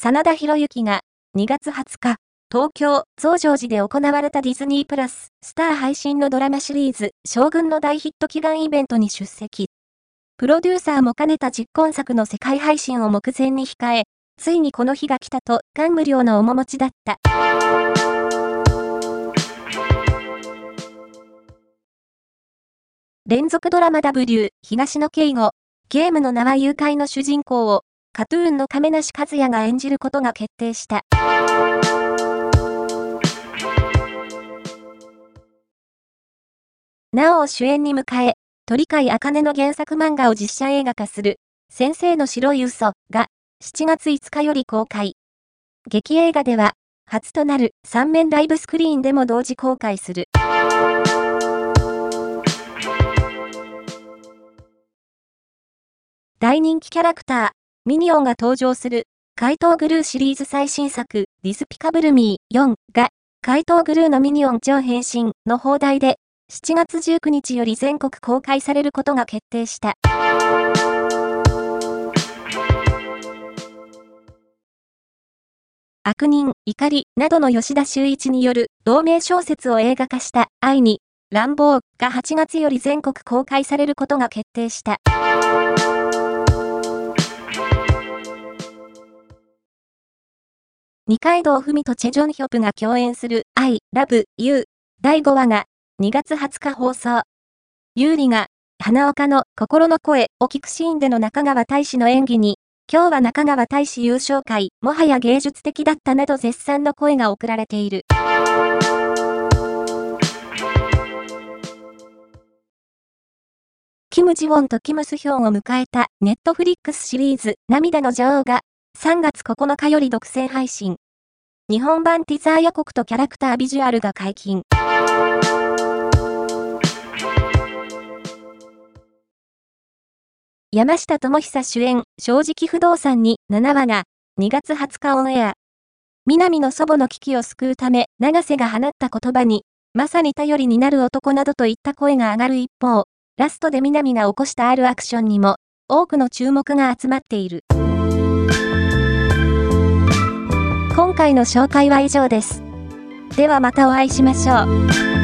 真田広之が2月20日、東京、増上寺で行われたディズニープラス、スター配信のドラマシリーズ、将軍の大ヒット祈願イベントに出席。プロデューサーも兼ねた実婚作の世界配信を目前に控え、ついにこの日が来たと感無量の面持ちだった。連続ドラマ W、東野圭吾、ゲームの名は誘拐の主人公をカトゥーンの亀梨和也が演じることが決定した。なお主演に迎え、鳥飼茜の原作漫画を実写映画化する、先生の白い嘘が7月5日より公開。劇映画では、初となる3面ライブスクリーンでも同時公開する。大人気キャラクター、ミニオンが登場する、怪盗グルーシリーズ最新作、ディスピカブルミー4が、怪盗グルーのミニオン超変身の放題で、7月19日より全国公開されることが決定した。悪人、怒りなどの吉田修一による同名小説を映画化した愛に、乱暴が8月より全国公開されることが決定した。二階堂ふみとチェジョンヒョプが共演する I Love You 第5話が2月20日放送。優里が花岡の心の声を聞くシーンでの中川大使の演技に今日は中川大使優勝会もはや芸術的だったなど絶賛の声が送られている。キム・ジウォンとキム・スヒョンを迎えたネットフリックスシリーズ涙の女王が3月9日より独占配信。日本版ティザー予告とキャラクタービジュアルが解禁。山下智久主演、正直不動産に7話が2月20日オンエア。南の祖母の危機を救うため、長瀬が放った言葉に、まさに頼りになる男などといった声が上がる一方、ラストで南が起こしたあるアクションにも、多くの注目が集まっている。回の紹介は以上です。ではまたお会いしましょう。